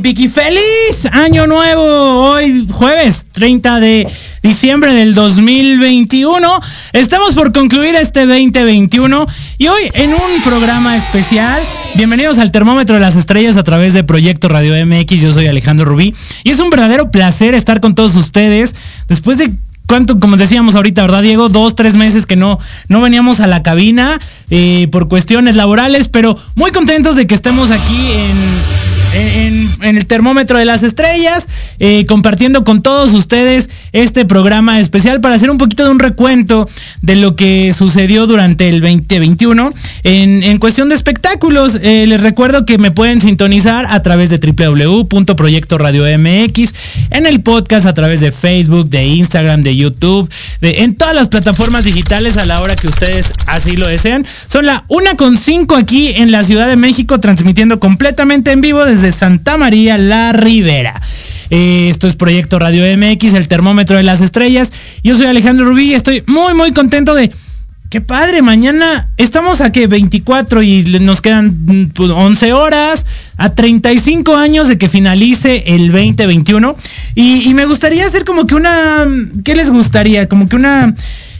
Piki, feliz año nuevo. Hoy jueves 30 de diciembre del 2021. Estamos por concluir este 2021 y hoy en un programa especial. Bienvenidos al Termómetro de las Estrellas a través de Proyecto Radio MX. Yo soy Alejandro Rubí y es un verdadero placer estar con todos ustedes después de cuánto, como decíamos ahorita, ¿verdad, Diego? Dos, tres meses que no, no veníamos a la cabina eh, por cuestiones laborales, pero muy contentos de que estemos aquí en, en, el termómetro de las estrellas, eh, compartiendo con todos ustedes este programa especial para hacer un poquito de un recuento de lo que sucedió durante el 2021 en, cuestión de espectáculos. Eh, les recuerdo que me pueden sintonizar a través de www.proyectoradiomx, en el podcast a través de Facebook, de Instagram, de YouTube, de, en todas las plataformas digitales a la hora que ustedes así lo desean. Son la 1.5 aquí en la Ciudad de México, transmitiendo completamente en vivo desde Santa María la Ribera. Eh, esto es Proyecto Radio MX, el termómetro de las estrellas. Yo soy Alejandro Rubí y estoy muy, muy contento de... Qué padre, mañana estamos a que 24 y nos quedan mm, pues, 11 horas, a 35 años de que finalice el 2021. Y, y me gustaría hacer como que una... ¿Qué les gustaría? Como que una...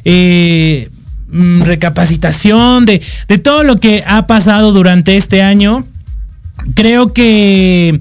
eh, mm, recapacitación de, de todo lo que ha pasado durante este año creo que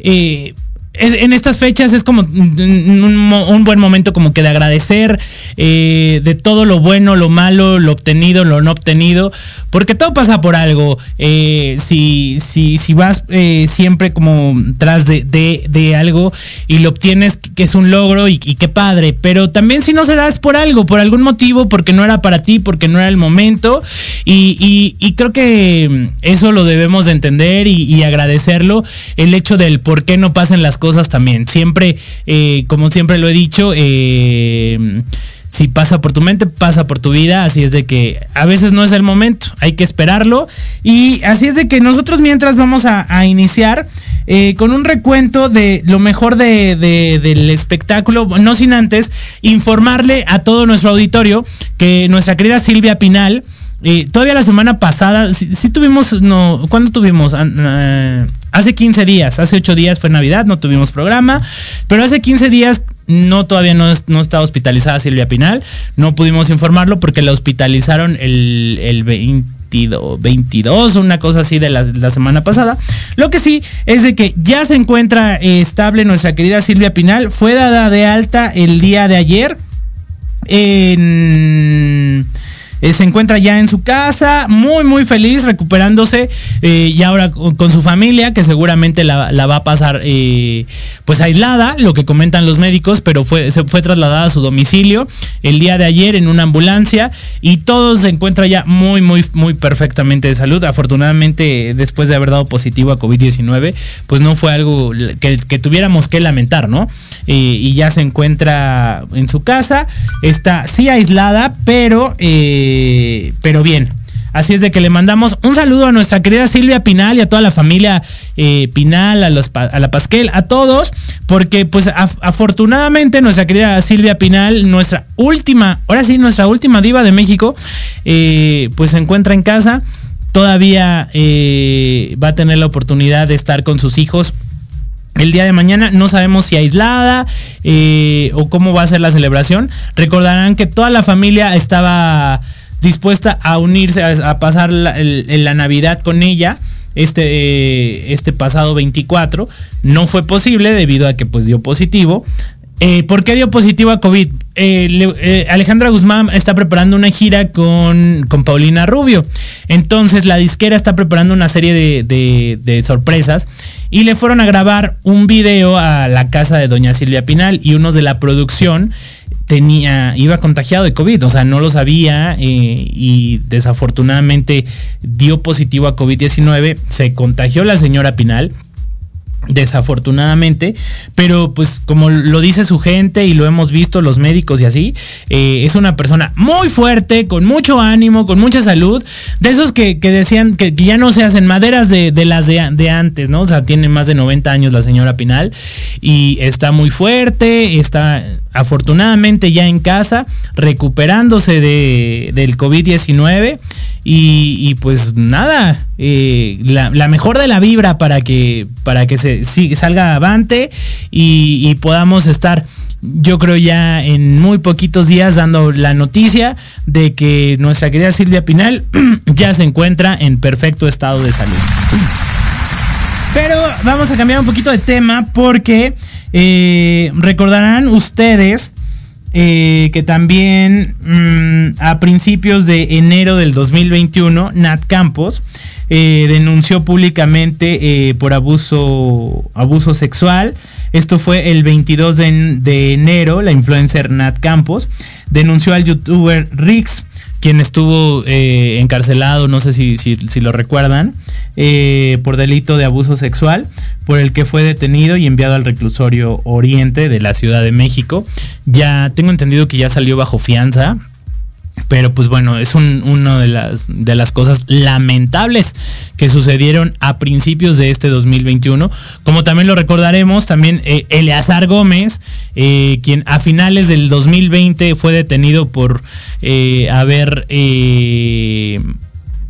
eh, es- en estas fechas es como un, un buen momento como que de agradecer eh, de todo lo bueno, lo malo, lo obtenido, lo no obtenido, porque todo pasa por algo. Eh, si, si, si vas eh, siempre como tras de, de- de algo y lo obtienes, que es un logro y, y qué padre, pero también si no se da es por algo, por algún motivo, porque no era para ti, porque no era el momento, y, y- y creo que eso lo debemos de entender y, y agradecerlo, el hecho del por qué no pasan las cosas también. Siempre, eh, como siempre lo he dicho, eh, si pasa por tu mente, pasa por tu vida, así es de que a veces no es el momento, hay que esperarlo. Y así es de que nosotros mientras vamos a, iniciar eh, con un recuento de lo mejor de- de- del espectáculo, no sin antes informarle a todo nuestro auditorio que nuestra querida Silvia Pinal, eh, todavía la semana pasada, sí, sí tuvimos, no, ¿cuándo tuvimos? Ah, ah, hace 15 días, hace 8 días fue Navidad, no tuvimos programa, pero hace 15 días no todavía no, es- no está hospitalizada Silvia Pinal, no pudimos informarlo porque la hospitalizaron el, el 22, 22, una cosa así de la, la semana pasada. Lo que sí es de que ya se encuentra eh, estable nuestra querida Silvia Pinal, fue dada de alta el día de ayer en- eh, se encuentra ya en su casa, muy muy feliz, recuperándose eh, y ahora con, su familia, que seguramente la, va a pasar eh, pues aislada, lo que comentan los médicos, pero fue, se fue trasladada a su domicilio el día de ayer en una ambulancia y todo se encuentra ya muy muy muy perfectamente de salud. Afortunadamente, después de haber dado positivo a COVID-19, pues no fue algo que, que tuviéramos que lamentar, ¿no? Y ya se encuentra en su casa, está sí aislada, pero, eh, pero bien. Así es de que le mandamos un saludo a nuestra querida Silvia Pinal y a toda la familia eh, Pinal, a, los, a la Pasquel, a todos, porque pues af- afortunadamente nuestra querida Silvia Pinal, nuestra última, ahora sí, nuestra última diva de México, eh, pues se encuentra en casa, todavía eh, va a tener la oportunidad de estar con sus hijos el día de mañana. No sabemos si aislada o cómo va a ser la celebración. Recordarán que toda la familia estaba dispuesta a unirse, a, pasar la, la, Navidad con ella. Este, eh, este pasado 24 no fue posible debido a que pues dio positivo. Eh, ¿Por qué dio positivo a COVID? Eh, eh, Alejandra Guzmán está preparando una gira con, Paulina Rubio. Entonces la disquera está preparando una serie de, sorpresas y le fueron a grabar un video a la casa de doña Silvia Pinal y uno de la producción tenía, iba contagiado de COVID, o sea, no lo sabía y desafortunadamente dio positivo a COVID-19. Se contagió la señora Pinal desafortunadamente, pero pues como lo dice su gente y lo hemos visto los médicos y así, eh, es una persona muy fuerte, con mucho ánimo, con mucha salud, de esos que, decían que, ya no se hacen maderas de, las de, antes, ¿no? O sea, tiene más de 90 años la señora Pinal y está muy fuerte, está afortunadamente ya en casa, recuperándose de, del COVID-19 y, pues nada, eh, la, mejor de la vibra para que, para que se salga avante y, podamos estar yo creo ya en muy poquitos días dando la noticia de que nuestra querida Silvia Pinal ya se encuentra en perfecto estado de salud. Pero vamos a cambiar un poquito de tema porque eh, recordarán ustedes eh, que también mm, a principios de enero del 2021, Nat Campos eh, denunció públicamente eh, por abuso, abuso sexual. Esto fue el 22 de, de, enero, la influencer Nat Campos denunció al youtuber Rix quien estuvo eh, encarcelado, no sé si, lo recuerdan, eh, por delito de abuso sexual, por el que fue detenido y enviado al reclusorio Oriente de la Ciudad de México. Ya tengo entendido que ya salió bajo fianza, pero pues bueno, es una de las, de las cosas lamentables que sucedieron a principios de este 2021. Como también lo recordaremos, también eh, Eleazar Gómez, eh, quien a finales del 2020 fue detenido por eh, haber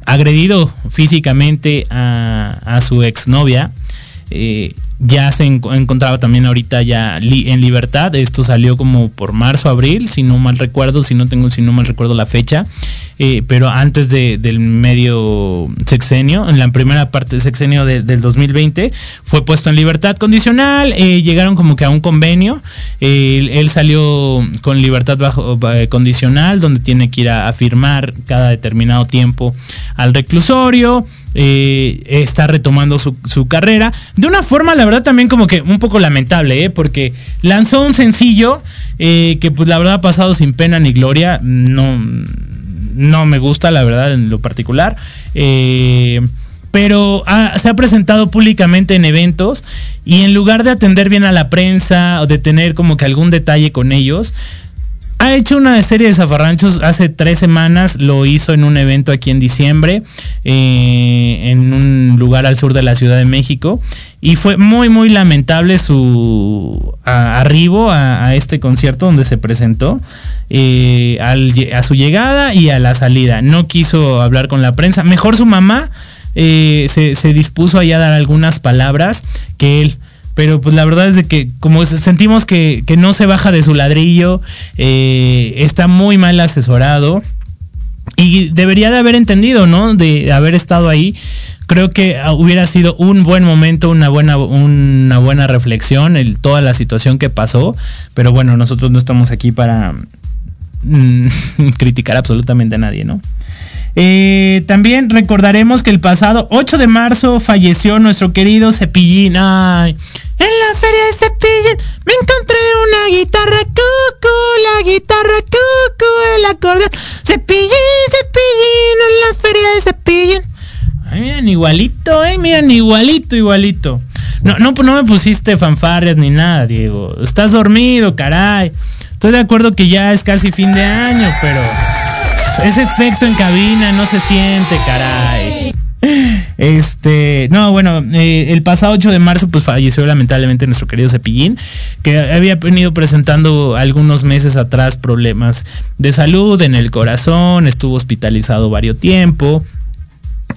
agredido físicamente a, a su exnovia ya se encontraba también ahorita ya en libertad. Esto salió como por marzo, abril, si no mal recuerdo, si no tengo, si no mal recuerdo la fecha. Eh, pero antes del medio sexenio, en la primera parte del sexenio del 2020, fue puesto en libertad condicional. Eh, llegaron como que a un convenio. él salió con libertad bajo eh, condicional, donde tiene que ir a firmar cada determinado tiempo al reclusorio. Eh, está retomando su, carrera. De una forma, la verdad, también como que un poco lamentable, ¿eh? porque lanzó un sencillo eh, que pues la verdad ha pasado sin pena ni gloria. No, no me gusta, la verdad, en lo particular. pero se ha presentado públicamente en eventos y en lugar de atender bien a la prensa o de tener como que algún detalle con ellos, ha hecho una serie de zafarranchos hace tres semanas, lo hizo en un evento aquí en diciembre, eh, en un lugar al sur de la Ciudad de México, y fue muy, muy lamentable su arribo a, este concierto donde se presentó, eh, a su llegada y a la salida. No quiso hablar con la prensa, mejor su mamá eh, se, dispuso a dar algunas palabras que él pero pues la verdad es de que como sentimos que, no se baja de su ladrillo, eh, está muy mal asesorado y debería de haber entendido, ¿no? De haber estado ahí. Creo que hubiera sido un buen momento, una buena, una buena reflexión, el, toda la situación que pasó. Pero bueno, nosotros no estamos aquí para mm, criticar absolutamente a nadie, ¿no? Eh, también recordaremos que el pasado 8 de marzo falleció nuestro querido Cepillín. En la feria de Cepillín me encontré una guitarra cucu, la guitarra cucu, el acordeón. Cepillín, Cepillín, en la feria de Cepillín. Ay, miren, igualito, miren, igualito, igualito. No, no, no me pusiste fanfarrias ni nada, Diego. Estás dormido, caray. Estoy de acuerdo que ya es casi fin de año, pero ese efecto en cabina no se siente, caray. Este, no, bueno, eh, el pasado 8 de marzo pues falleció lamentablemente nuestro querido Cepillín, que había venido presentando algunos meses atrás problemas de salud en el corazón, estuvo hospitalizado varios tiempo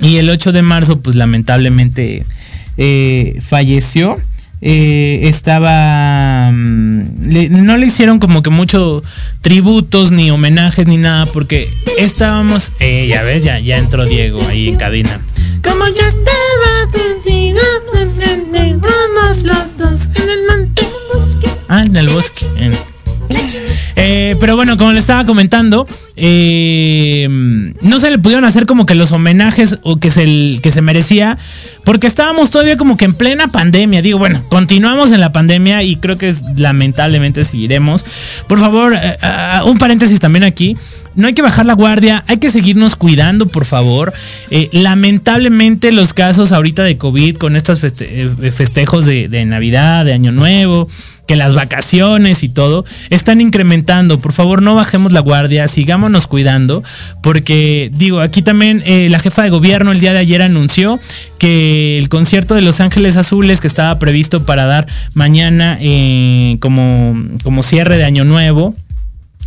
y el 8 de marzo pues lamentablemente eh, falleció. Eh, estaba... mm, no le hicieron como que mucho tributos ni homenajes ni nada porque estábamos... Eh, ya ves, ya, ya entró Diego ahí en cabina. Como yo estaba vamos los dos en. Ah, en el bosque. Eh, pero bueno, como le estaba comentando, eh, no se le pudieron hacer como que los homenajes o que se, que se merecía, porque estábamos todavía como que en plena pandemia. Digo, bueno, continuamos en la pandemia y creo que lamentablemente seguiremos. Por favor, eh, un paréntesis también aquí. No hay que bajar la guardia, hay que seguirnos cuidando, por favor. Lamentablemente los casos ahorita de COVID con estos feste- festejos de Navidad, de Año Nuevo, que las vacaciones y todo, están incrementando. Por favor, no bajemos la guardia, sigámonos cuidando, porque digo, aquí también eh, la jefa de gobierno el día de ayer anunció que el concierto de Los Ángeles Azules que estaba previsto para dar mañana eh, como, como cierre de Año Nuevo,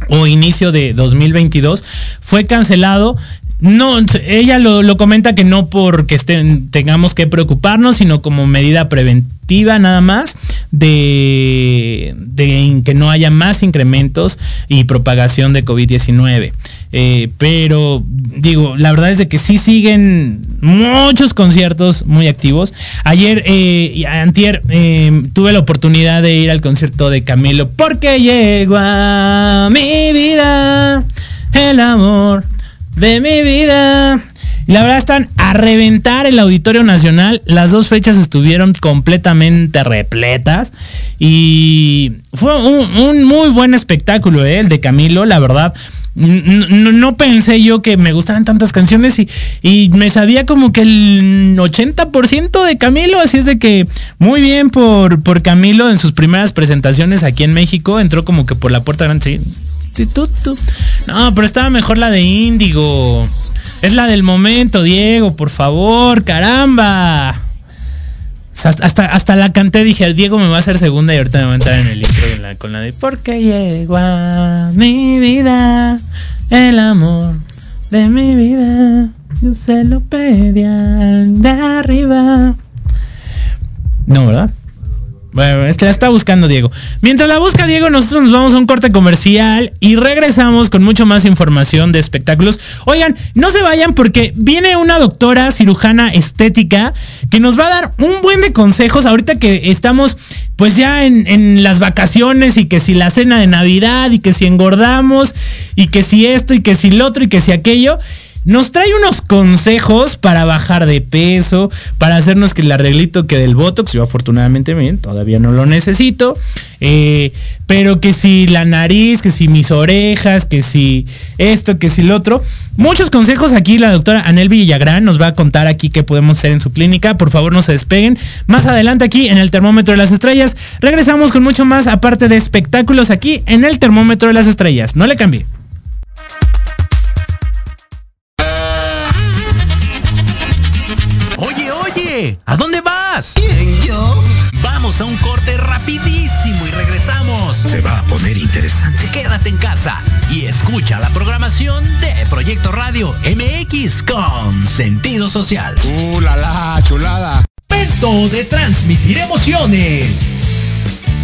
o inicio de 2022 fue cancelado. No, ella lo, lo comenta que no porque estén, tengamos que preocuparnos, sino como medida preventiva nada más de, de que no haya más incrementos y propagación de COVID-19. Eh, pero digo, la verdad es de que sí siguen muchos conciertos muy activos. Ayer, eh, antier, eh, tuve la oportunidad de ir al concierto de Camilo porque llegó a mi vida el amor de mi vida. La verdad están a reventar el Auditorio Nacional. Las dos fechas estuvieron completamente repletas. Y fue un, muy buen espectáculo, ¿eh? el de Camilo, la verdad. No pensé yo que me gustaran tantas canciones y, y me sabía como que el 80% de Camilo, así es de que muy bien por, por Camilo en sus primeras presentaciones aquí en México, entró como que por la puerta grande, sí, sí, tú, tú. No, pero estaba mejor la de Índigo. Es la del momento, Diego, por favor, caramba. Hasta, hasta la canté, dije, el Diego me va a hacer segunda y ahorita me va a entrar en el intro de la- con la de Porque llegó a mi vida el amor de mi vida. Yo se lo pedí al de arriba. No, ¿verdad? Bueno, es que la está buscando Diego. Mientras la busca Diego, nosotros nos vamos a un corte comercial y regresamos con mucho más información de espectáculos. Oigan, no se vayan porque viene una doctora cirujana estética que nos va a dar un buen de consejos ahorita que estamos pues ya en, en las vacaciones y que si la cena de Navidad y que si engordamos y que si esto y que si lo otro y que si aquello. Nos trae unos consejos para bajar de peso, para hacernos que el arreglito que del Botox, yo afortunadamente bien, todavía no lo necesito, eh, pero que si la nariz, que si mis orejas, que si esto, que si lo otro. Muchos consejos aquí la doctora Anel Villagrán nos va a contar aquí qué podemos hacer en su clínica. Por favor no se despeguen. Más adelante aquí en el termómetro de las estrellas regresamos con mucho más aparte de espectáculos aquí en el termómetro de las estrellas. No le cambie. ¿A dónde vas? ¿Quién, yo? Vamos a un corte rapidísimo y regresamos. Se va a poner interesante. Quédate en casa y escucha la programación de Proyecto Radio MX con sentido social. ¡Uh, la, la, chulada! Momento de transmitir emociones.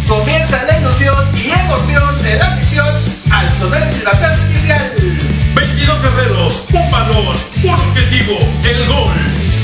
Comienza la ilusión y emoción de la misión al sonar el silbatazo inicial. 22 guerreros, un balón, un objetivo, el gol.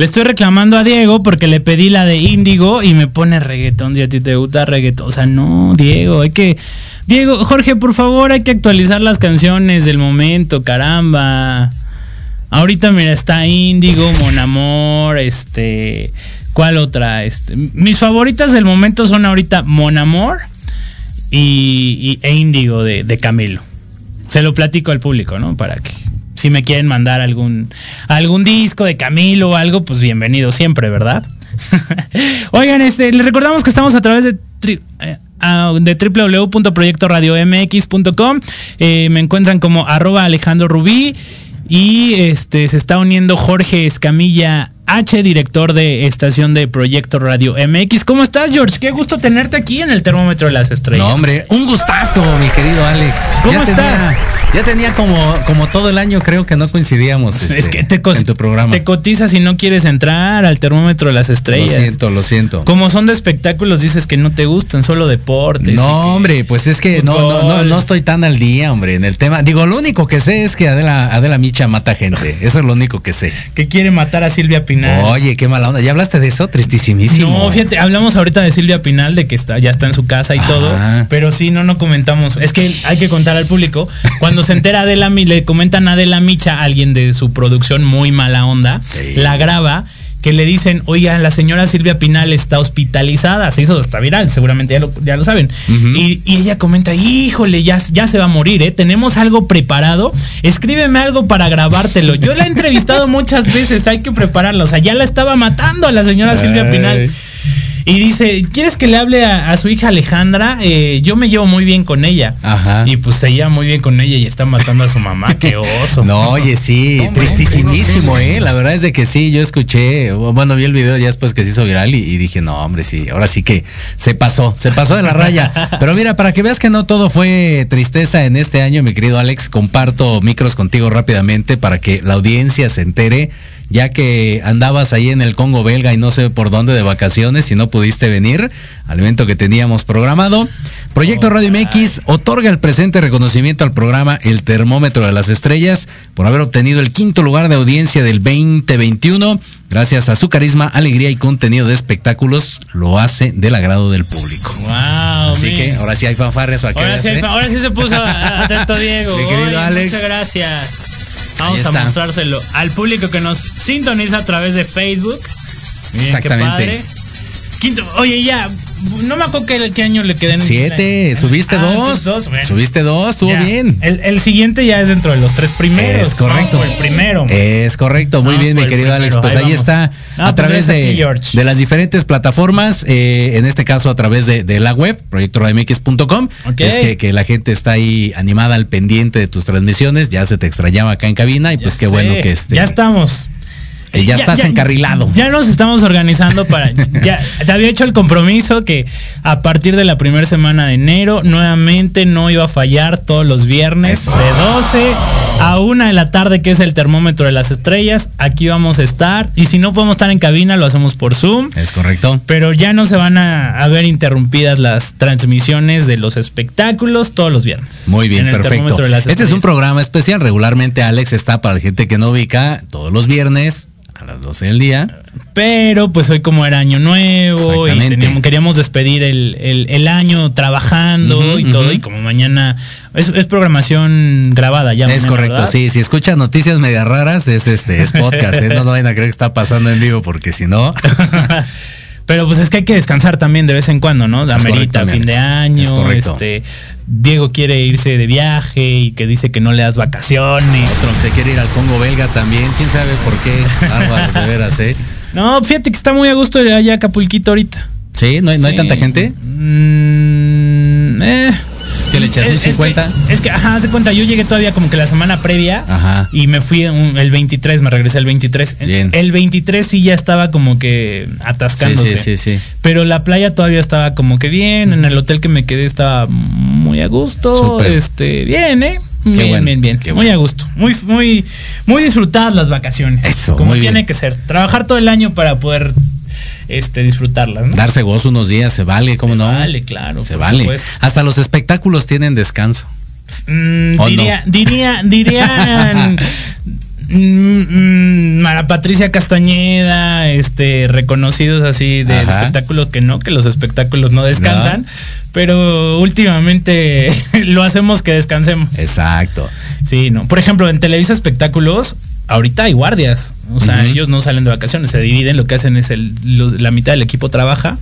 Le estoy reclamando a Diego porque le pedí la de Índigo y me pone reggaetón. Si a ti te gusta reggaetón. O sea, no, Diego, hay que. Diego, Jorge, por favor, hay que actualizar las canciones del momento, caramba. Ahorita, mira, está Índigo, Mon Amor, este. ¿Cuál otra? Este, mis favoritas del momento son ahorita Mon Amor y, y- e Índigo de, de Camilo. Se lo platico al público, ¿no? Para que si me quieren mandar algún, algún disco de Camilo o algo, pues bienvenido siempre, ¿verdad? Oigan, este, les recordamos que estamos a través de, eh, ah, de www.proyectoradiomx.com. Eh, me encuentran como arroba Alejandro Rubí. Y este se está uniendo Jorge Escamilla H, director de estación de Proyecto Radio MX. ¿Cómo estás, George? Qué gusto tenerte aquí en el termómetro de las estrellas. No, hombre, un gustazo, mi querido Alex. ¿Cómo ya estás? Tenía, ya tenía como, como todo el año, creo que no coincidíamos es este, que te, en tu programa. te cotizas y no quieres entrar al termómetro de las Lo estrellas. siento, lo siento. Como son de espectáculos, dices que no te gustan, solo deportes. No, hombre, pues es que no, no, no, no estoy tan al día, hombre, en el tema. Digo, lo único que sé es que Adela, Adela Micha mata gente. Eso es lo único que sé. que quiere matar a Silvia Pinal. Oye, qué mala onda. ¿Ya hablaste de eso? Tristísimo. No, fíjate, hablamos ahorita de Silvia Pinal, de que está, ya está en su casa y todo, pero sí, no, no comentamos. Es que hay que contar al público. Cuando se entera Adela, le comentan a Adela Micha, alguien de su producción muy mala onda, Sí. la graba, que le dicen, oiga, la señora Silvia Pinal está hospitalizada, se hizo hasta viral, seguramente ya lo, ya lo saben. Y, y ella comenta, híjole, ya, ya se va a morir, ¿eh? Tenemos algo preparado, escríbeme algo para grabártelo. Yo la he entrevistado muchas veces, hay que prepararla. O sea, ya la estaba matando a la señora Silvia Ay. Pinal. Y dice, ¿quieres que le hable a, a su hija Alejandra? Eh, yo me llevo muy bien con ella. Ajá. Y pues se lleva muy bien con ella y está matando a su mamá. Qué oso. No, oye, sí, tristísimísimo, ¿eh? La verdad es de que sí, yo escuché, bueno, vi el video ya después que se hizo viral y, y dije, no, hombre, sí, ahora sí que se pasó, se pasó de la raya. Pero mira, para que veas que no todo fue tristeza en este año, mi querido Alex, comparto micros contigo rápidamente para que la audiencia se entere. Ya que andabas ahí en el Congo belga y no sé por dónde de vacaciones y no pudiste venir al evento que teníamos programado. Proyecto Radio MX otorga el presente reconocimiento al programa El Termómetro de las Estrellas por haber obtenido el quinto lugar de audiencia del 2021. Gracias a su carisma, alegría y contenido de espectáculos, lo hace del agrado del público. Wow, Así que ahora sí hay fanfarrias ahora, sí, ahora sí se puso atento Diego. Mi querido Oye, Alex. Muchas gracias. Vamos a mostrárselo al público que nos sintoniza a través de Facebook. Miren, Exactamente. Qué padre. Quinto, oye, ya, no me acuerdo qué, qué año le quedé en Siete, subiste Ah, dos. bueno. Subiste dos, estuvo Ya. bien. El, el siguiente ya es dentro de los tres primeros. Es correcto. El primero. Es correcto, muy bien, mi el querido Alex. primero, Pues ahí está, a pues través aquí, de, de las diferentes plataformas, eh, en este caso a través de, de la web, proyectoradmx.com. Ok. Es que, que la gente está ahí animada al pendiente de tus transmisiones, ya se te extrañaba acá en cabina y Ya pues qué sé. bueno que este, Ya estamos. Eh, ya, estás encarrilado. Ya nos estamos organizando para. ya te había hecho el compromiso que a partir de la primera semana de enero, nuevamente no iba a fallar todos los viernes de 12 a 1 de la tarde, que es el termómetro de las estrellas. Aquí vamos a estar. Y si no podemos estar en cabina, lo hacemos por Zoom. Es correcto. Pero ya no se van a, a ver interrumpidas las transmisiones de los espectáculos todos los viernes. Muy bien, En perfecto. Este es un programa especial. Regularmente Alex está para la gente que no ubica todos los viernes las 12 del día. Pero pues hoy como era año nuevo y teníamos- queríamos despedir el, el- el año trabajando y todo. Y como mañana es, es programación grabada ya. Es mañana, correcto, ¿verdad? sí. Si escuchan noticias medias raras, es este, es podcast, ¿eh? No, no vayan a creer que está pasando en vivo, porque si no. Pero pues es que hay que descansar también de vez en cuando, ¿no? Amerita correcto, fin de año, Es este Diego quiere irse de viaje y que dice que no le das vacaciones. Otro se quiere ir al Congo belga también, quién sabe por qué. De veras, ¿eh? No, fíjate que está muy a gusto allá Acapulquito ahorita. Sí, no hay, no hay Sí. tanta gente. Mm, eh. ¿Que le echas un Es- es 50? que- Es que, ajá, haz de cuenta, yo llegué todavía como que la semana previa Ajá. y me fui un- el 23, me regresé el 23. Bien. El 23 sí ya estaba como que atascándose. Sí, sí, sí, sí. Pero la playa todavía estaba como que bien, en el hotel que me quedé estaba muy a gusto, este, bien, eh. Qué bien, bueno, bien, bien. Muy a gusto. Muy, muy, muy disfrutadas las vacaciones. Eso, como muy tiene bien. que ser. Trabajar todo el año para poder este, disfrutarlas, ¿no? Darse gozo unos días, se vale, ¿cómo Se no? vale, claro, Se vale. supuesto. Hasta los espectáculos tienen descanso. Mm, ¿O diría, diría, dirían mm, mm, Mara Patricia Castañeda, este, reconocidos así de, de Ajá. espectáculo que no, que los espectáculos no descansan, pero últimamente lo hacemos que descansemos. Exacto. Sí, no. Por ejemplo, en Televisa Espectáculos, ahorita hay guardias. O sea, ellos no salen de vacaciones, se dividen. Lo que hacen es el, los- la mitad del equipo trabaja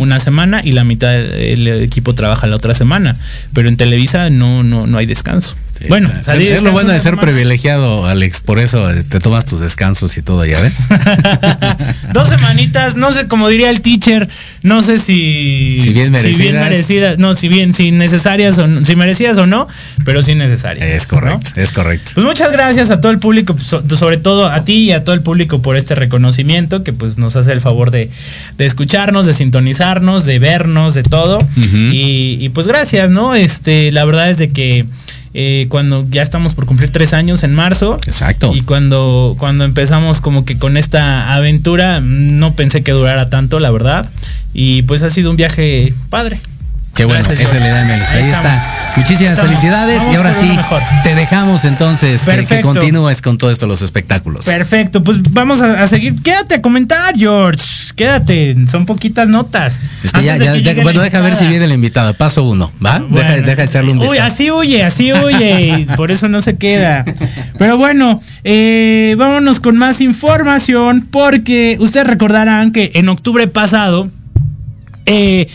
una semana y la mitad del equipo trabaja la otra semana. Pero en Televisa no, no, no hay descanso. Bueno, es, salí es lo bueno de ser privilegiado, Alex. Por eso te tomas tus descansos y todo, ¿ya ves? Dos semanitas, no sé, como diría el teacher, no sé si. Si bien merecidas. merecidas, no, si bien, si necesarias o no- si merecidas o no, pero sí necesarias. es correcto, es correcto. Pues muchas gracias a todo el público, so- sobre todo a ti y a todo el público por este reconocimiento que pues nos hace el favor de, de escucharnos, de sintonizarnos, de vernos, de todo. Y, y, pues gracias, ¿no? Este, la verdad es de que eh, cuando ya estamos por cumplir tres años en marzo. Exacto. Y cuando, cuando empezamos como que con esta aventura, no pensé que durara tanto, la verdad. Y pues ha sido un viaje padre. Qué bueno, Gracias, ese le da. Ahí estamos. está. Muchísimas Estamos. felicidades Vamos y ahora sí mejor. te dejamos entonces que- continúes con todo esto los espectáculos. Perfecto, pues vamos a, a seguir. Quédate a comentar, George. Quédate, son poquitas notas. Es que ya, de ya- que bueno, la deja ver si invitada. viene el invitado. Paso uno, ¿va? deja, Bueno. deja echarle un Uy, vistazo. así huye, así huye. y por eso no se queda. Pero bueno, eh, vámonos con más información. Porque ustedes recordarán que en octubre pasado eh,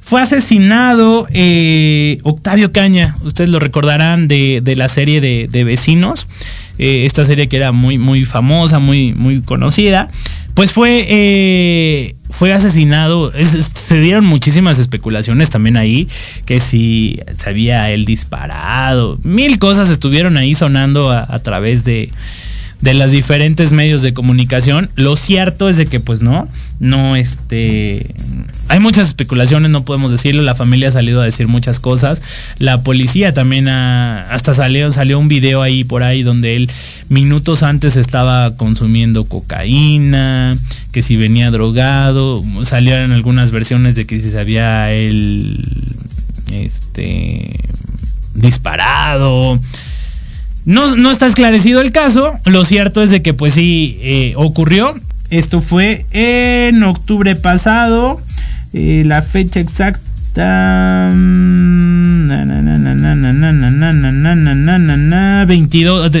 fue asesinado eh, Octavio Caña. Ustedes lo recordarán de, de la serie de, de Vecinos. Eh, esta serie que era muy, muy famosa, muy, muy conocida. Pues fue, eh, fue asesinado. Es- es- se dieron muchísimas especulaciones también ahí. Que si se había él disparado. Mil cosas estuvieron ahí sonando a través de, de los diferentes medios de comunicación. Lo cierto es de que pues no, no este hay muchas especulaciones, no podemos decirlo, la familia ha salido a decir muchas cosas, la policía también ha, hasta salió salió un video ahí por ahí donde él minutos antes estaba consumiendo cocaína, que si venía drogado, salieron algunas versiones de que si se había él este disparado. No, no está esclarecido el caso, lo cierto es de que pues sí ocurrió. Esto fue en octubre pasado, la fecha exacta...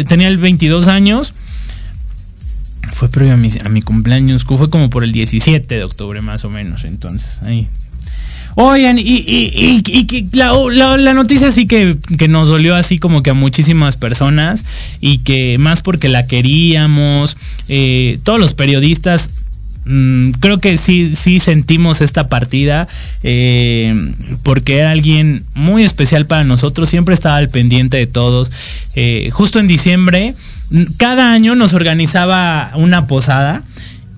Tenía el 22 años fue previo a mi cumpleaños, fue como por el 17 de octubre más o menos, entonces ahí Oigan, y, y, la, noticia sí que, que nos dolió así como que a muchísimas personas y que más porque la queríamos, eh, todos los periodistas mm, creo que sí, sí sentimos esta partida eh, porque era alguien muy especial para nosotros, siempre estaba al pendiente de todos. Eh, justo en diciembre, mm, cada año nos organizaba una posada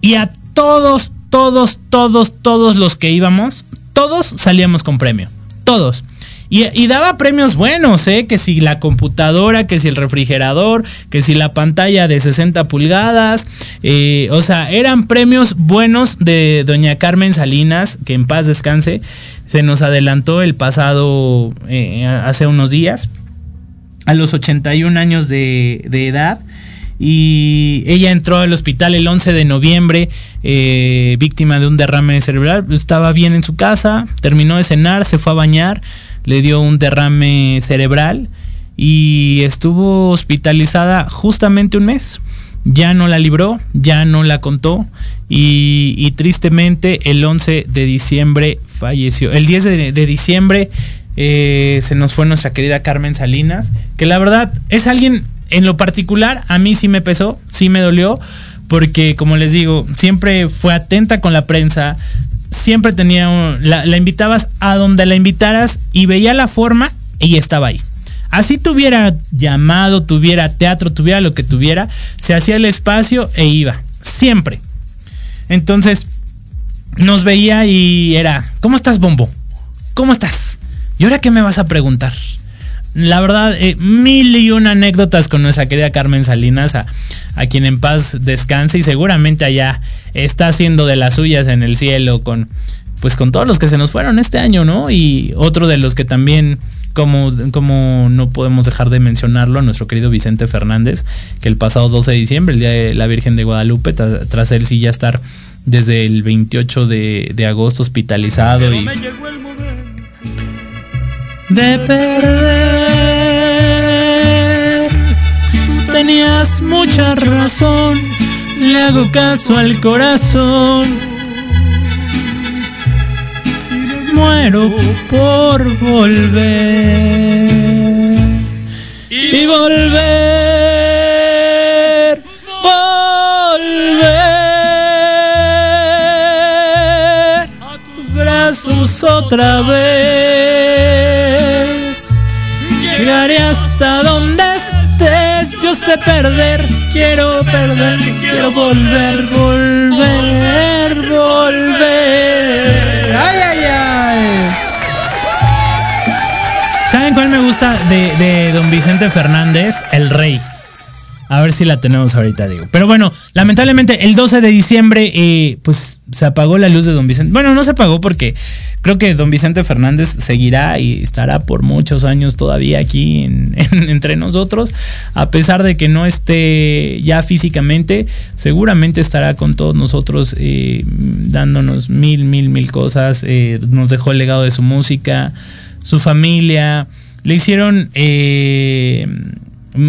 y a todos, todos, todos, todos los que íbamos, todos salíamos con premio. Todos. Y, daba premios buenos, ¿eh? Que si la computadora, que si el refrigerador, que si la pantalla de 60 pulgadas. eh, o sea, eran premios buenos de doña Carmen Salinas, que en paz descanse. Se nos adelantó el pasado, eh, hace unos días, a los 81 años de edad. Y ella entró al hospital el 11 de noviembre, eh, víctima de un derrame cerebral. Estaba bien en su casa, terminó de cenar, se fue a bañar, le dio un derrame cerebral y estuvo hospitalizada justamente un mes. Ya no la libró, ya no la contó y, tristemente el 11 de diciembre falleció. El 10 de, diciembre eh, se nos fue nuestra querida Carmen Salinas, que la verdad es alguien en lo particular, a mí sí me pesó, sí me dolió, porque como les digo, siempre fue atenta con la prensa, siempre tenía, la, la invitabas a donde la invitaras y veía la forma y estaba ahí. Así tuviera llamado, tuviera teatro, tuviera lo que tuviera, se hacía el espacio e iba, siempre. Entonces, nos veía y era, ¿cómo estás, Bombo? ¿Cómo estás? ¿Y ahora qué me vas a preguntar? La verdad, eh, mil y una anécdotas con nuestra querida Carmen Salinas, a, quien en paz descanse y seguramente allá está haciendo de las suyas en el cielo con, pues con todos los que se nos fueron este año, ¿no? Y otro de los que también, como, como no podemos dejar de mencionarlo, nuestro querido Vicente Fernández, que el pasado 12 de diciembre, el Día de la Virgen de Guadalupe, tras él sí ya estar desde el 28 de, de agosto hospitalizado y de perder. Tenías mucha razón, le hago caso al corazón. Muero por volver y volver, volver a tus brazos otra vez. Llegaré hasta donde estés, yo sé perder, quiero perder, quiero volver, volver, volver. Ay, ay, ay. ¿Saben cuál me gusta de, de don Vicente Fernández? El rey. A ver si la tenemos ahorita, digo. Pero bueno, lamentablemente el 12 de diciembre, eh, pues se apagó la luz de Don Vicente. Bueno, no se apagó porque creo que Don Vicente Fernández seguirá y estará por muchos años todavía aquí entre nosotros. A pesar de que no esté ya físicamente, seguramente estará con todos nosotros eh, dándonos mil, mil, mil cosas. Eh, nos dejó el legado de su música, su familia. Le hicieron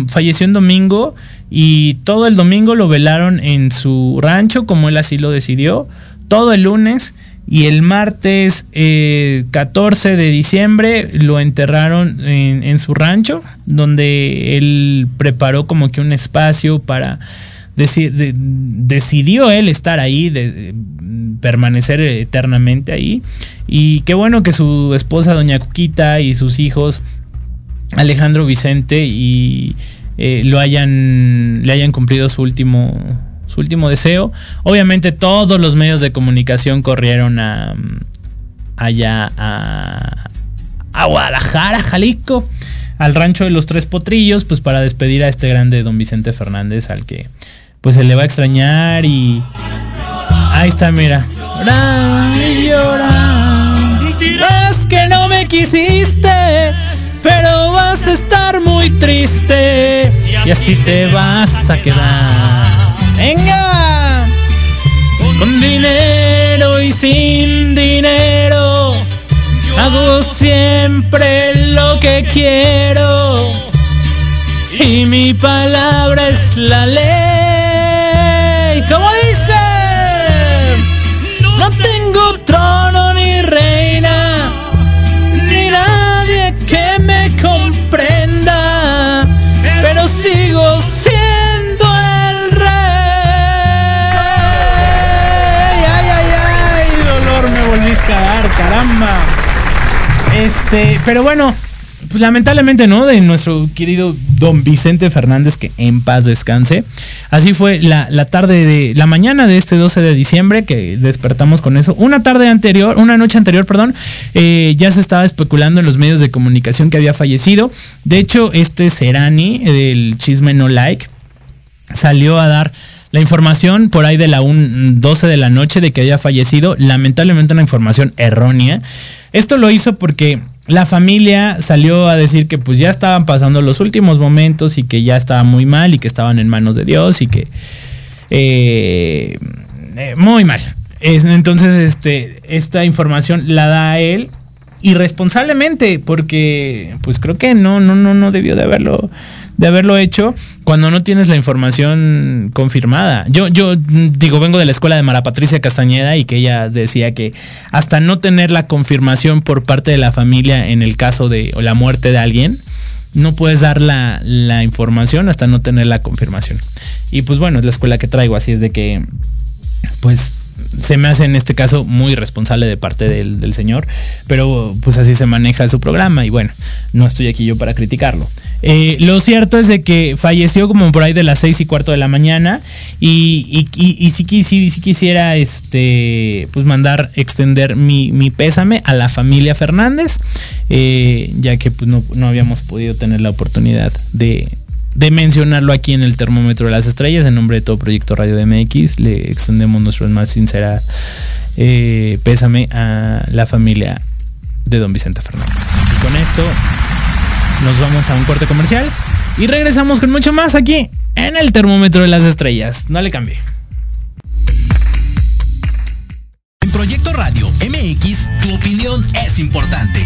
falleció en domingo y todo el domingo lo velaron en su rancho, como él así lo decidió, todo el lunes y el martes 14 eh, de diciembre lo enterraron en, su rancho, donde él preparó como que un espacio para... decidió él estar ahí, de, permanecer eternamente ahí. Y qué bueno que su esposa, doña Cuquita, y sus hijos Alejandro Vicente y eh, lo hayan, le hayan cumplido su último, su último deseo. Obviamente todos los medios de comunicación corrieron a, allá a, a Guadalajara, Jalisco, al rancho de los Tres Potrillos, pues para despedir a este grande don Vicente Fernández, al que pues se le va a extrañar y... Ahí está, mira. Es que no me quisiste pero vas a estar muy triste y así te vas a quedar. Venga, con dinero y sin dinero, hago siempre lo que quiero y mi palabra es la ley. Este, pero bueno, pues lamentablemente no, de nuestro querido don Vicente Fernández, que en paz descanse. Así fue la, tarde de, la mañana de este 12 de diciembre, que despertamos con eso. Una tarde anterior, una noche anterior, perdón, eh, ya se estaba especulando en los medios de comunicación que había fallecido. De hecho, este Serani, del Chisme No Like, salió a dar la información por ahí de la 12 de la noche de que había fallecido. Lamentablemente una información errónea. Esto lo hizo porque la familia salió a decir que pues ya estaban pasando los últimos momentos y que ya estaba muy mal y que estaban en manos de Dios y que eh, eh, muy mal. entonces, este, esta información la da a él irresponsablemente porque pues creo que no, no, no, no debió de haberlo de haberlo hecho cuando no tienes la información confirmada. Yo, yo digo, vengo de la escuela de Mara Patricia Castañeda y que ella decía que hasta no tener la confirmación por parte de la familia en el caso de la muerte de alguien, no puedes dar la, la información hasta no tener la confirmación. Y pues bueno, es la escuela que traigo, así es de que, pues se me hace en este caso muy responsable de parte del, señor, pero pues así se maneja su programa y bueno, no estoy aquí yo para criticarlo. Eh, lo cierto es de que falleció como por ahí de las seis y cuarto de la mañana y, y, sí, quisiera este, pues mandar extender mi, pésame a la familia Fernández, eh, ya que pues no, no habíamos podido tener la oportunidad de, de mencionarlo aquí en el termómetro de las estrellas. En nombre de todo Proyecto Radio DMX, le extendemos nuestro más sincera eh, pésame a la familia de don Vicente Fernández. Y con esto nos vamos a un corte comercial y regresamos con mucho más aquí en el termómetro de las estrellas. No le cambie. Proyecto Radio MX, tu opinión es importante.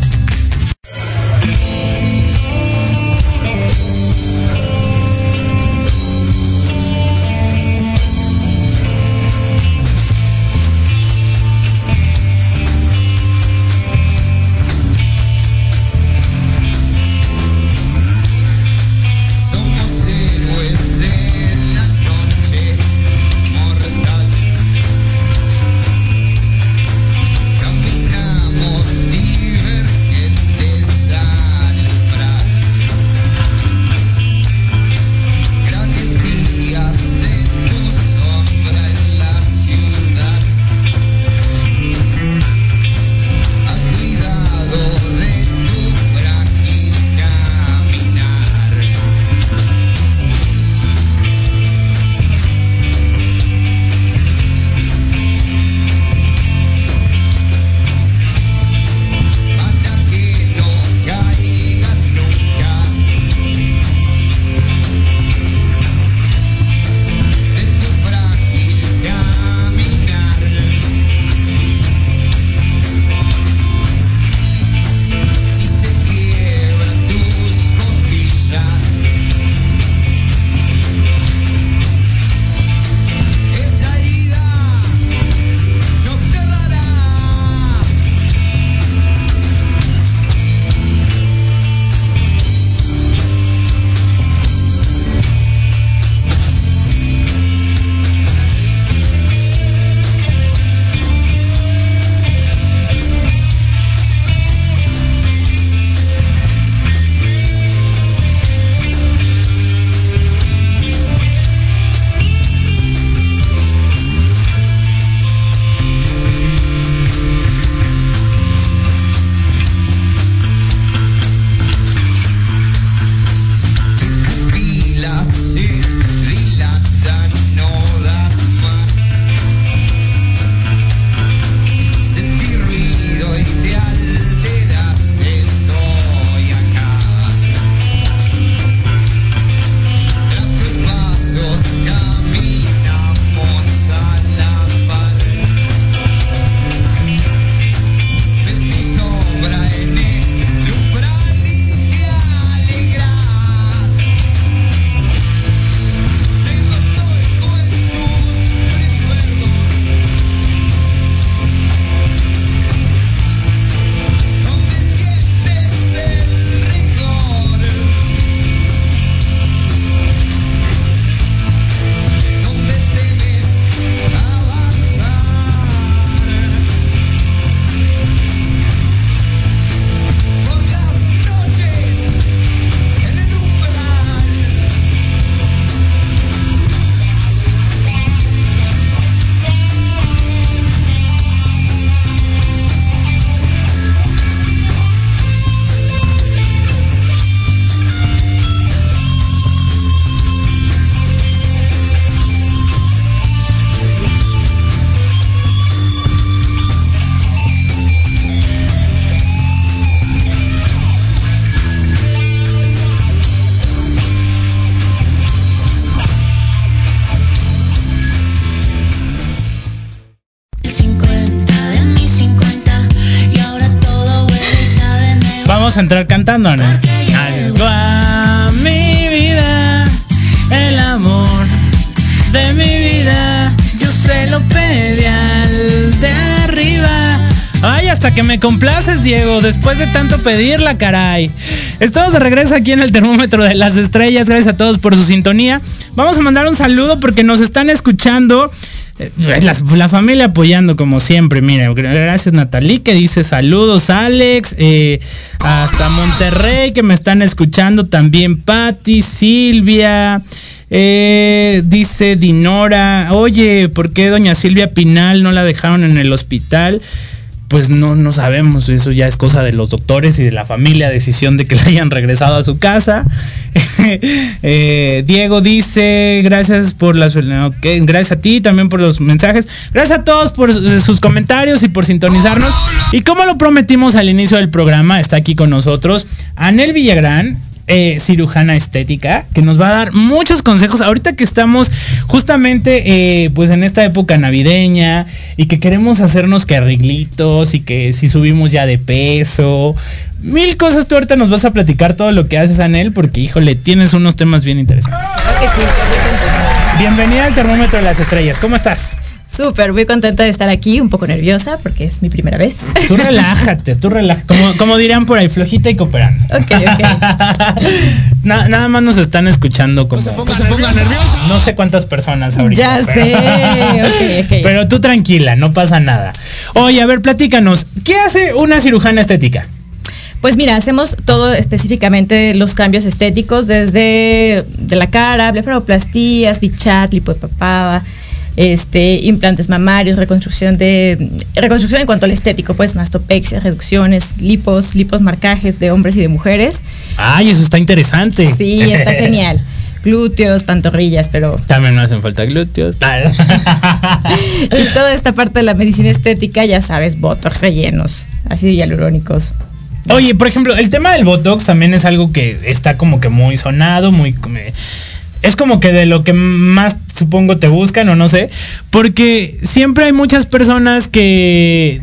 Vamos a entrar cantando, ¿no? Algo a mi vida, el amor de mi vida, yo se lo pedí al de arriba. Ay, hasta que me complaces, Diego, después de tanto pedirla, caray. Estamos de regreso aquí en el termómetro de las estrellas. Gracias a todos por su sintonía. Vamos a mandar un saludo porque nos están escuchando. Eh, La, familia apoyando como siempre, mira, gracias Natalie que dice saludos Alex, eh, hasta Monterrey que me están escuchando también Patti, Silvia, eh, dice Dinora, oye, ¿por qué doña Silvia Pinal no la dejaron en el hospital? Pues no, no sabemos, eso ya es cosa de los doctores y de la familia, decisión de que la hayan regresado a su casa. Eh, Diego dice, gracias por las... ok, gracias a ti también por los mensajes. Gracias a todos por sus comentarios y por sintonizarnos. Y como lo prometimos al inicio del programa, está aquí con nosotros Anel Villagrán, eh, cirujana estética, que nos va a dar muchos consejos. Ahorita que estamos justamente eh, pues en esta época navideña y que queremos hacernos que arreglitos y que si subimos ya de peso. Mil cosas tú ahorita nos vas a platicar todo lo que haces, Anel, porque híjole, tienes unos temas bien interesantes. Bienvenida al termómetro de las estrellas. ¿Cómo estás? Súper, muy contenta de estar aquí, un poco nerviosa porque es mi primera vez. Tú relájate, tú relájate. Como, como dirían por ahí, flojita y cooperando. Ok, ok. Na- nada más nos están escuchando como. No se ponga nerviosa. No sé cuántas personas ahorita. Ya pero- sé, ok, ok. Pero tú tranquila, no pasa nada. Oye, a ver, platícanos. ¿Qué hace una cirujana estética? Pues mira, hacemos todo específicamente los cambios estéticos desde de la cara, blefaroplastías, bichat, lipopapada, este, implantes mamarios, reconstrucción de reconstrucción en cuanto al estético, pues mastopexia, reducciones, lipos, lipos marcajes de hombres y de mujeres. Ay, eso está interesante. Sí, está genial. Glúteos, pantorrillas, pero También no hacen falta glúteos. y toda esta parte de la medicina estética, ya sabes, botox, rellenos, así hialurónicos. Oye, por ejemplo, el tema del Botox también es algo que está como que muy sonado, muy... como- Es como que de lo que más supongo te buscan o no sé, porque siempre hay muchas personas que...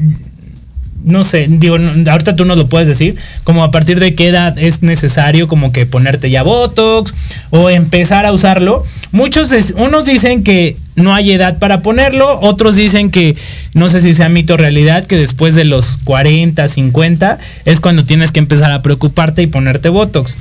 No sé, digo, no- ahorita tú nos lo puedes decir, como a partir de qué edad es necesario como que ponerte ya Botox o empezar a usarlo. Muchos, unos dicen que no hay edad para ponerlo, otros dicen que, no sé si sea mito o realidad, que después de los 40, 50 es cuando tienes que empezar a preocuparte y ponerte Botox.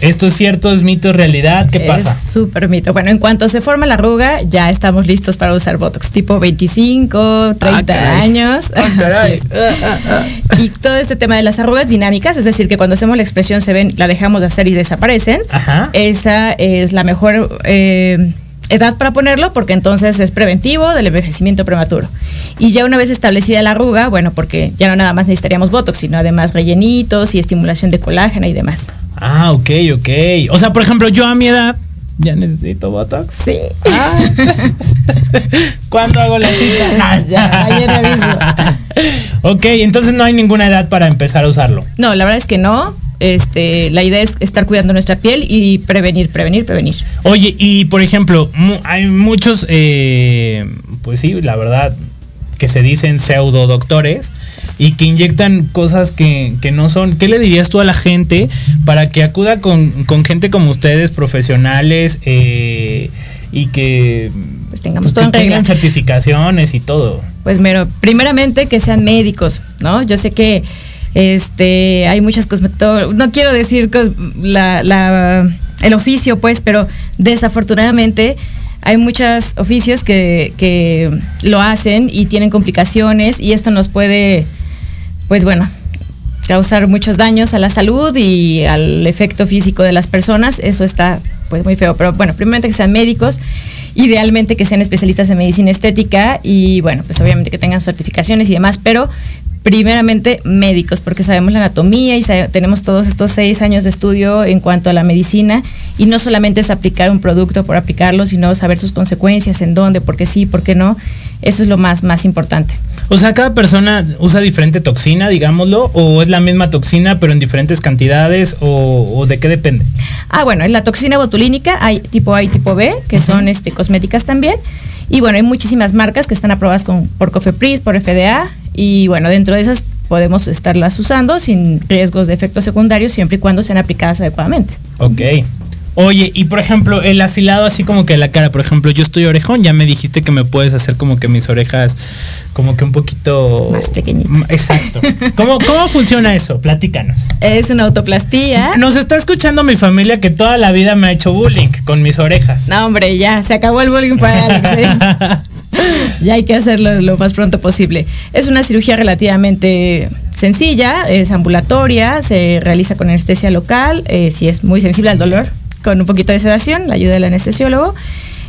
¿Esto es cierto? ¿Es mito o realidad? ¿Qué pasa? Es súper mito. Bueno, en cuanto se forma la arruga, ya estamos listos para usar Botox, tipo 25, 30 caray. años. caray. Es. y todo este tema de las arrugas dinámicas, es decir, que cuando hacemos la expresión se ven, la dejamos de hacer y desaparecen. Ajá. Esa es la mejor eh, edad para ponerlo porque entonces es preventivo del envejecimiento prematuro. Y ya una vez establecida la arruga, bueno, porque ya no nada más necesitaríamos Botox, sino además rellenitos y estimulación de colágeno y demás. Ah, ok, ok. O sea, por ejemplo, yo a mi edad ya necesito Botox. Sí. ¿Cuándo hago la cita? Ya, ayer aviso. ok, entonces no hay ninguna edad para empezar a usarlo. No, la verdad es que no. Este, la idea es estar cuidando nuestra piel y prevenir, prevenir, prevenir. Oye, y por ejemplo, hay muchos, eh, pues sí, la verdad, que se dicen pseudo doctores y que inyectan cosas que, que no son. ¿Qué le dirías tú a la gente para que acuda con, con gente como ustedes, profesionales, eh, y que, Pues tengamos pues, todo que en regla. tengan certificaciones y todo? Pues mero, primeramente que sean médicos, ¿no? Yo sé que este hay muchas cosmetólogos, no quiero decir el oficio, pues, pero desafortunadamente hay muchos oficios que, que lo hacen y tienen complicaciones y esto nos puede, pues bueno, causar muchos daños a la salud y al efecto físico de las personas. Eso está pues muy feo. Pero bueno, primeramente que sean médicos, idealmente que sean especialistas en medicina estética y bueno, pues obviamente que tengan certificaciones y demás, pero primeramente médicos, porque sabemos la anatomía y sabe- tenemos todos estos seis años de estudio en cuanto a la medicina y no solamente es aplicar un producto por aplicarlo, sino saber sus consecuencias, en dónde, por qué sí, por qué no. Eso es lo más, más importante. O sea, cada persona usa diferente toxina, digámoslo, o es la misma toxina pero en diferentes cantidades, o, o de qué depende. Ah, bueno, es la toxina botulínica, hay tipo A y tipo B, que son este, cosméticas también. Y bueno, hay muchísimas marcas que están aprobadas con, por COFEPRIS, por FDA. Y bueno, dentro de esas podemos estarlas usando sin riesgos de efectos secundarios siempre y cuando sean aplicadas adecuadamente. Ok. Oye, y por ejemplo, el afilado así como que la cara, por ejemplo, yo estoy orejón, ya me dijiste que me puedes hacer como que mis orejas como que un poquito... Más pequeñitas. Exacto. ¿Cómo, cómo funciona eso? Platícanos. Es una autoplastía. Nos está escuchando mi familia que toda la vida me ha hecho bullying con mis orejas. No, hombre, ya, se acabó el bullying para Alex. ¿eh? ya hay que hacerlo lo más pronto posible. Es una cirugía relativamente sencilla, es ambulatoria, se realiza con anestesia local, eh, si es muy sensible al dolor, con un poquito de sedación, la ayuda del anestesiólogo.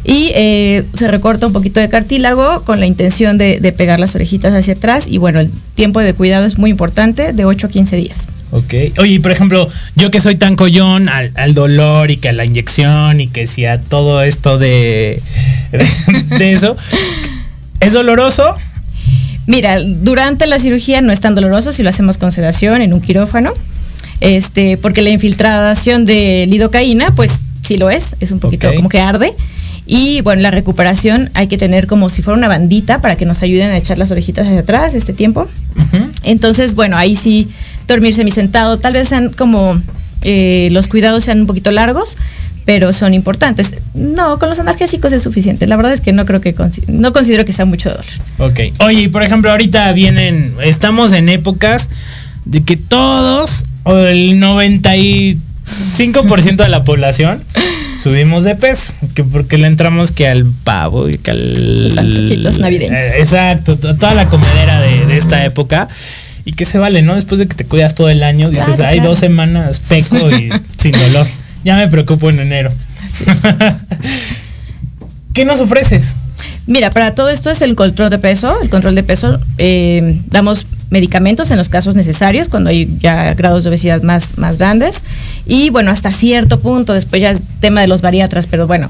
Y eh, se recorta un poquito de cartílago con la intención de, de, pegar las orejitas hacia atrás. Y bueno, el tiempo de cuidado es muy importante, de 8 a 15 días. Ok. Oye, por ejemplo, yo que soy tan collón al, al, dolor y que a la inyección y que si a todo esto de, de eso, ¿es doloroso? Mira, durante la cirugía no es tan doloroso si lo hacemos con sedación en un quirófano este, porque la infiltración de lidocaína, pues sí lo es, es un poquito okay. como que arde. Y bueno, la recuperación hay que tener como si fuera una bandita para que nos ayuden a echar las orejitas hacia atrás este tiempo. Uh -huh. Entonces, bueno, ahí sí dormir semisentado, tal vez sean como eh, los cuidados sean un poquito largos, pero son importantes. No, con los analgésicos es suficiente. La verdad es que no creo que no considero que sea mucho dolor. Ok. Oye, por ejemplo, ahorita vienen, estamos en épocas de que todos el 95% de la población subimos de peso, que porque le entramos que al pavo y que al los antojitos navideños. Eh, exacto, toda la comedera de, de, esta época. Y que se vale, ¿no? Después de que te cuidas todo el año, dices, hay claro. dos semanas peco y sin dolor. Ya me preocupo en enero. ¿Qué nos ofreces? Mira, para todo esto es el control de peso. El control de peso, eh, damos medicamentos en los casos necesarios, cuando hay ya grados de obesidad más, más grandes. Y bueno, hasta cierto punto, después ya es tema de los bariatras, pero bueno,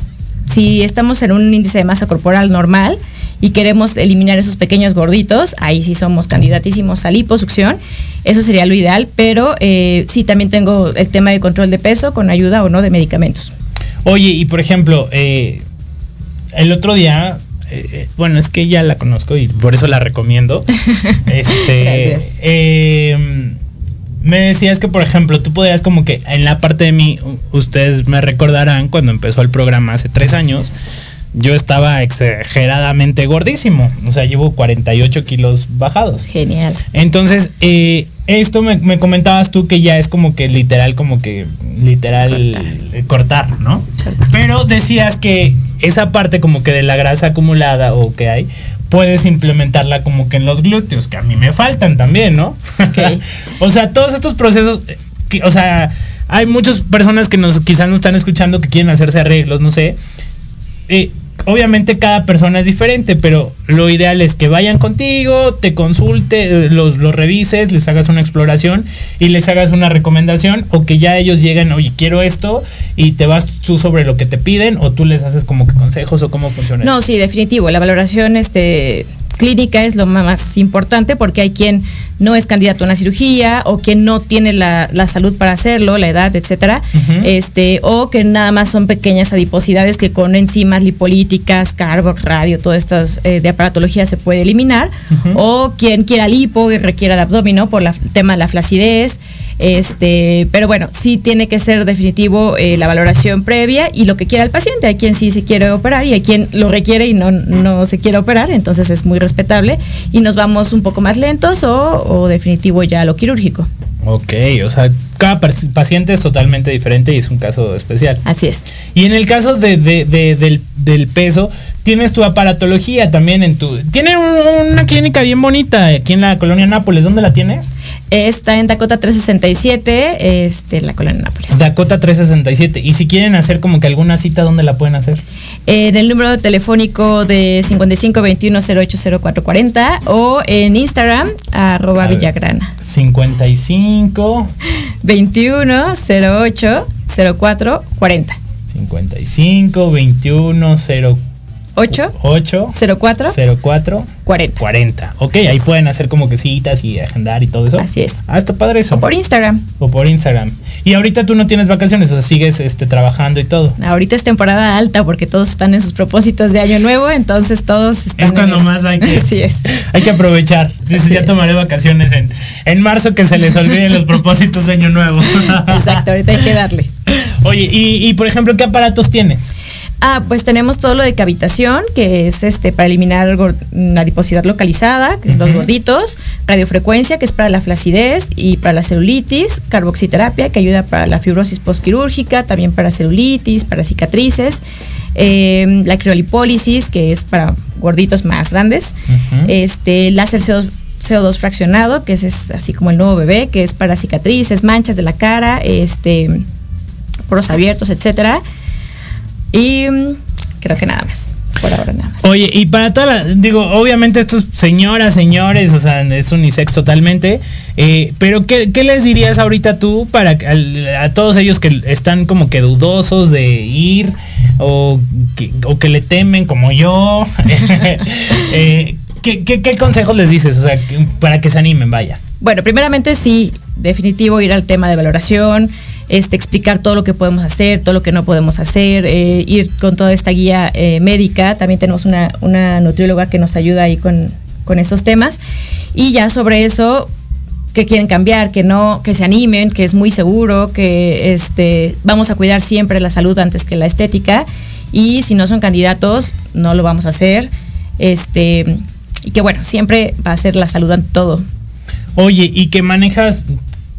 si estamos en un índice de masa corporal normal y queremos eliminar esos pequeños gorditos, ahí sí somos candidatísimos a liposucción. Eso sería lo ideal, pero eh, sí también tengo el tema de control de peso con ayuda o no de medicamentos. Oye, y por ejemplo, eh, el otro día eh, bueno, es que ya la conozco y por eso la recomiendo. este, eh, me decías que, por ejemplo, tú podrías como que en la parte de mí, ustedes me recordarán cuando empezó el programa hace tres años, yo estaba exageradamente gordísimo. O sea, llevo 48 kilos bajados. Genial. Entonces, eh, esto me, me, comentabas tú que ya es como que literal, como que literal cortar, cortar ¿no? Cortar. Pero decías que esa parte como que de la grasa acumulada o que hay, puedes implementarla como que en los glúteos, que a mí me faltan también, ¿no? Okay. o sea, todos estos procesos, que, o sea, hay muchas personas que nos quizás nos están escuchando que quieren hacerse arreglos, no sé. Eh, obviamente cada persona es diferente, pero lo ideal es que vayan contigo, te consulte, los, los revises, les hagas una exploración y les hagas una recomendación o que ya ellos lleguen, oye, quiero esto y te vas tú sobre lo que te piden o tú les haces como que consejos o cómo funciona. No, sí, definitivo. La valoración este, clínica es lo más importante porque hay quien no es candidato a una cirugía o quien no tiene la, la salud para hacerlo, la edad, etcétera, uh -huh. este, o que nada más son pequeñas adiposidades que con enzimas lipolíticas, carbox, radio, todas estas eh, de aparatología se puede eliminar, uh -huh. o quien quiera lipo y requiera de abdomen por la, el tema de la flacidez, este, pero bueno, sí tiene que ser definitivo eh, la valoración previa y lo que quiera el paciente. Hay quien sí se quiere operar y hay quien lo requiere y no, no se quiere operar, entonces es muy respetable y nos vamos un poco más lentos o, o definitivo ya lo quirúrgico. Ok, o sea, cada paciente es totalmente diferente y es un caso especial. Así es. Y en el caso de, de, de, del, del, peso, tienes tu aparatología también en tu... Tiene un, una clínica bien bonita aquí en la colonia Nápoles. ¿Dónde la tienes? Está en Dakota 367, este, en la colonia Nápoles. Dakota 367. Y si quieren hacer como que alguna cita, ¿dónde la pueden hacer? En el número telefónico de 5521080440 o en Instagram, arroba Villagrana. 55 21 08 04 40. 55 21 04 8 8 04 04 40. 40. Ok, ahí pueden hacer como que citas y agendar y todo eso. Así es. Ah, está padre eso. O por Instagram. O por Instagram. Y ahorita tú no tienes vacaciones, o sea, sigues este, trabajando y todo. Ahorita es temporada alta porque todos están en sus propósitos de año nuevo, entonces todos están Es cuando en más hay que, Así es. hay que aprovechar. Dices, ya tomaré vacaciones en, en marzo que se les olviden los propósitos de año nuevo. Exacto, ahorita hay que darle. Oye, y, y por ejemplo, ¿qué aparatos tienes? Ah, pues tenemos todo lo de cavitación, que es este para eliminar la adiposidad localizada, los gorditos, radiofrecuencia, que es para la flacidez y para la celulitis, carboxiterapia, que ayuda para la fibrosis postquirúrgica, también para celulitis, para cicatrices, eh, la criolipólisis, que es para gorditos más grandes, este láser CO2, CO2 fraccionado, que ese es así como el nuevo bebé, que es para cicatrices, manchas de la cara, este poros abiertos, etcétera. Y mm, creo que nada más. Por ahora nada más. Oye, y para toda la, digo, obviamente estos señoras, señores, o sea, es unisex totalmente, eh, pero ¿qué, qué les dirías ahorita tú para al- a todos ellos que están como que dudosos de ir o que, o que le temen como yo? eh, ¿qué, qué, qué consejos les dices? O sea, para que se animen, vaya. Bueno, primeramente sí, definitivo ir al tema de valoración, este, explicar todo lo que podemos hacer, todo lo que no podemos hacer, eh, ir con toda esta guía eh, médica. También tenemos una, nutrióloga que nos ayuda ahí con, con estos temas. Y ya sobre eso, que quieren cambiar, que no, que se animen, que es muy seguro, que este, vamos a cuidar siempre la salud antes que la estética. Y si no son candidatos, no lo vamos a hacer. Este, y que bueno, siempre va a ser la salud ante todo. Oye, y que manejas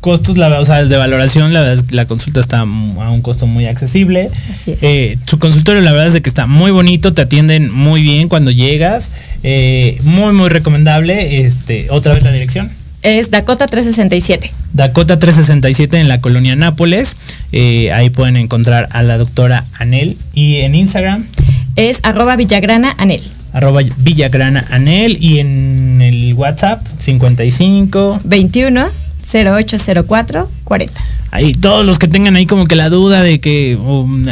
costos, la, o sea, de valoración, la verdad es que la consulta está a un costo muy accesible. Así es. Eh, su consultorio, la verdad es de que está muy bonito, te atienden muy bien cuando llegas. eh, muy, muy recomendable. Este, otra vez la dirección. Es Dakota 367. Dakota 367 en la colonia Nápoles. Eh, ahí pueden encontrar a la doctora Anel. Y en Instagram, Es arroba Villagrana Anel. arroba Villagrana Anel. Y en el WhatsApp, 55 21 0804 40. Ahí, todos los que tengan ahí como que la duda de que,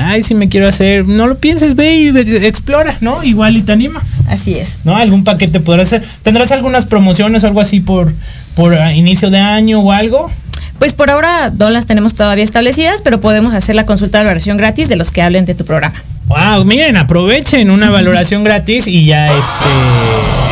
ay, si me quiero hacer, no lo pienses, ve y ve- explora, ¿no? Igual y te animas. Así es. ¿No? Algún paquete podrás hacer. ¿Tendrás algunas promociones o algo así por, por ah, inicio de año o algo? Pues por ahora no las tenemos todavía establecidas, pero podemos hacer la consulta de valoración gratis de los que hablen de tu programa. Wow, miren, aprovechen una valoración gratis y ya este.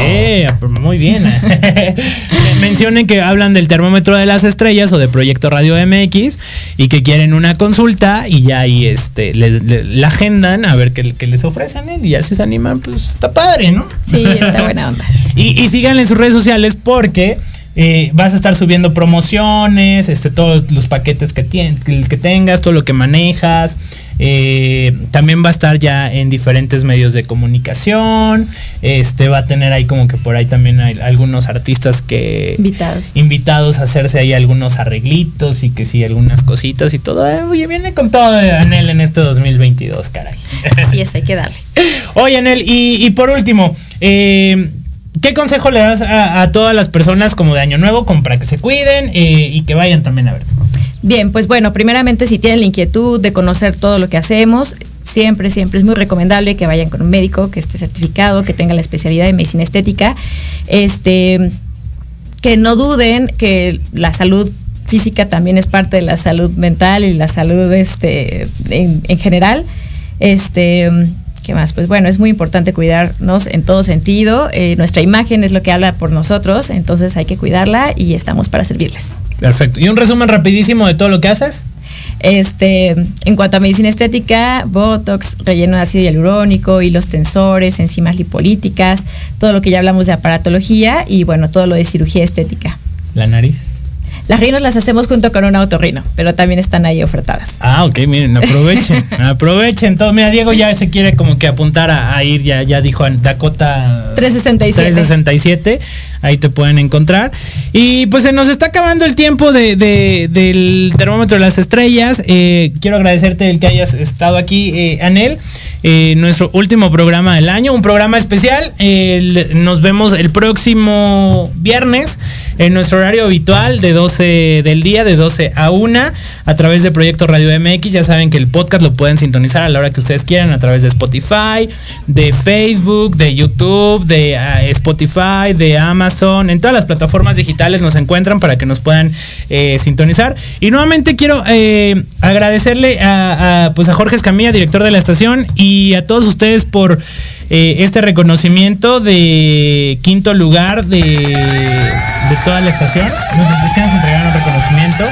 Eh, muy bien. Mencionen que hablan del termómetro de las estrellas o de Proyecto Radio MX y que quieren una consulta y ya ahí este le, le- la agendan a ver qué, qué les ofrecen ¿eh? y ya si se animan, pues está padre, ¿no? Sí, está buena onda. Y, y síganle en sus redes sociales porque eh, vas a estar subiendo promociones, este, todos los paquetes que, tien- que, que tengas, todo lo que manejas. Eh, también va a estar ya en diferentes medios de comunicación. Este va a tener ahí como que por ahí también hay algunos artistas que Invitados. invitados a hacerse ahí algunos arreglitos y que sí algunas cositas y todo. Eh, oye, viene con todo Anel en este 2022, caray. Así es, hay que darle. Oye, Anel, y, y por último, eh, ¿qué consejo le das a, todas las personas como de Año Nuevo, como para que se cuiden y que vayan también a ver? Bien, pues bueno, primeramente si tienen la inquietud de conocer todo lo que hacemos, siempre, siempre es muy recomendable que vayan con un médico que esté certificado, que tenga la especialidad de medicina estética, este, que no duden que la salud física también es parte de la salud mental y la salud este, en, en general. Este, ¿Qué más? Pues bueno, es muy importante cuidarnos en todo sentido. Eh, nuestra imagen es lo que habla por nosotros, entonces hay que cuidarla y estamos para servirles. Perfecto. ¿Y un resumen rapidísimo de todo lo que haces? Este, en cuanto a medicina estética, Botox, relleno de ácido hialurónico, hilos tensores, enzimas lipolíticas, todo lo que ya hablamos de aparatología y bueno, todo lo de cirugía estética. La nariz. Las rinos las hacemos junto con un autorrino, pero también están ahí ofertadas. Ah, ok, miren, aprovechen, aprovechen todo. Mira, Diego ya se quiere como que apuntar a, a ir, ya, ya dijo Dakota 367. 367, ahí te pueden encontrar. Y pues se nos está acabando el tiempo de, de- del termómetro de las estrellas. Eh, quiero agradecerte el que hayas estado aquí, eh, Anel. Eh, nuestro último programa del año, un programa especial. Nos vemos el próximo viernes en nuestro horario habitual de 12 del día, de 12 a 1, a través de Proyecto Radio MX. Ya saben que el podcast lo pueden sintonizar a la hora que ustedes quieran, a través de Spotify, de Facebook, de YouTube, de ah, Spotify, de Amazon Amazon, en todas las plataformas digitales nos encuentran para que nos puedan eh, sintonizar. Y nuevamente quiero eh, agradecerle a, a, pues a Jorge Escamilla, director de la estación, y a todos ustedes por eh, este reconocimiento de quinto lugar de, de toda la estación. Nos, nos entregar un reconocimiento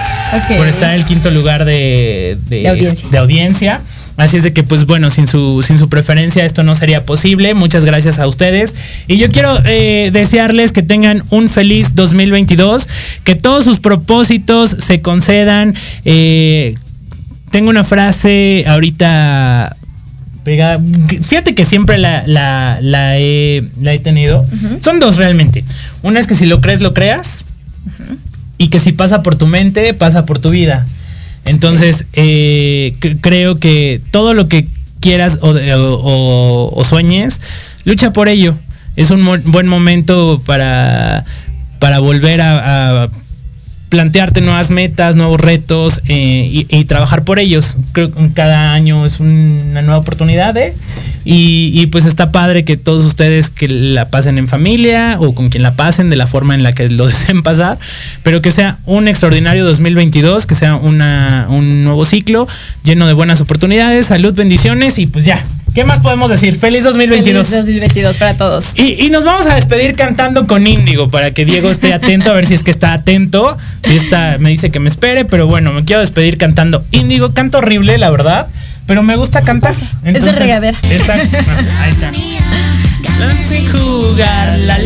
por estar en el quinto lugar de, de- De audiencia. de audiencia. Así es de que, pues bueno, sin su, sin su preferencia esto no sería posible. Muchas gracias a ustedes. Y yo quiero eh, desearles que tengan un feliz 2022, que todos sus propósitos se concedan. Eh, tengo una frase ahorita pegada. Fíjate que siempre la, la, la he, la he tenido. Son dos realmente. Una es que si lo crees, lo creas. Y que si pasa por tu mente, pasa por tu vida. Entonces, eh, creo que todo lo que quieras o, o- o- o sueñes, lucha por ello. Es un buen momento para, para volver a, a plantearte nuevas metas, nuevos retos eh, y, trabajar por ellos. Creo que cada año es una nueva oportunidad, ¿eh? Y, y, pues está padre que todos ustedes que la pasen en familia o con quien la pasen de la forma en la que lo deseen pasar, pero que sea un extraordinario 2022, que sea una, un nuevo ciclo lleno de buenas oportunidades, salud, bendiciones y pues ya. ¿Qué más podemos decir? Feliz 2022. Feliz 2022 para todos. Y, y nos vamos a despedir cantando con Índigo para que Diego esté atento, a ver si es que está atento. Si está, me dice que me espere, pero bueno, me quiero despedir cantando Índigo. Canto horrible, la verdad, pero me gusta cantar. de regadera. Exacto. Ah, Ahí está. Sin jugar la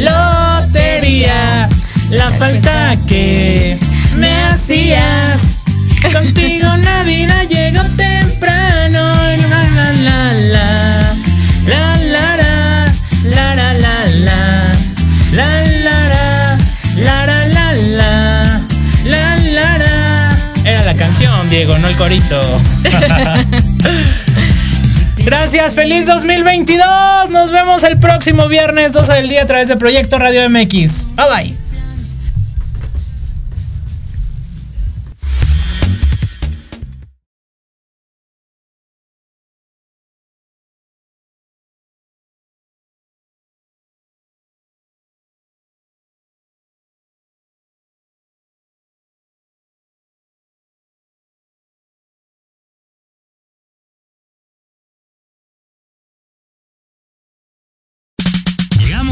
lotería, la falta que me hacías. Contigo Navidad llegó temprano. La. Canción, Diego, no el corito. Gracias, feliz 2022. Nos vemos el próximo viernes 12 del día a través de Proyecto Radio MX. Bye bye.